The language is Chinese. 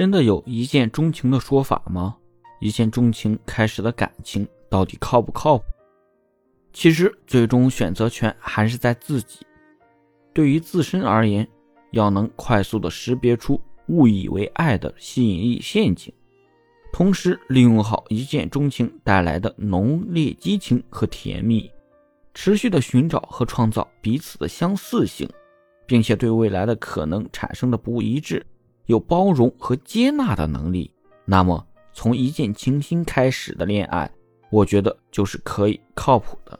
真的有一见钟情的说法吗？一见钟情开始的感情到底靠不靠谱？其实，最终选择权还是在自己。对于自身而言，要能快速的识别出误以为爱的吸引力陷阱，同时利用好一见钟情带来的浓烈激情和甜蜜，持续的寻找和创造彼此的相似性，并且对未来的可能产生的不一致有包容和接纳的能力，那么从一见倾心开始的恋爱。我觉得就是可以靠谱的。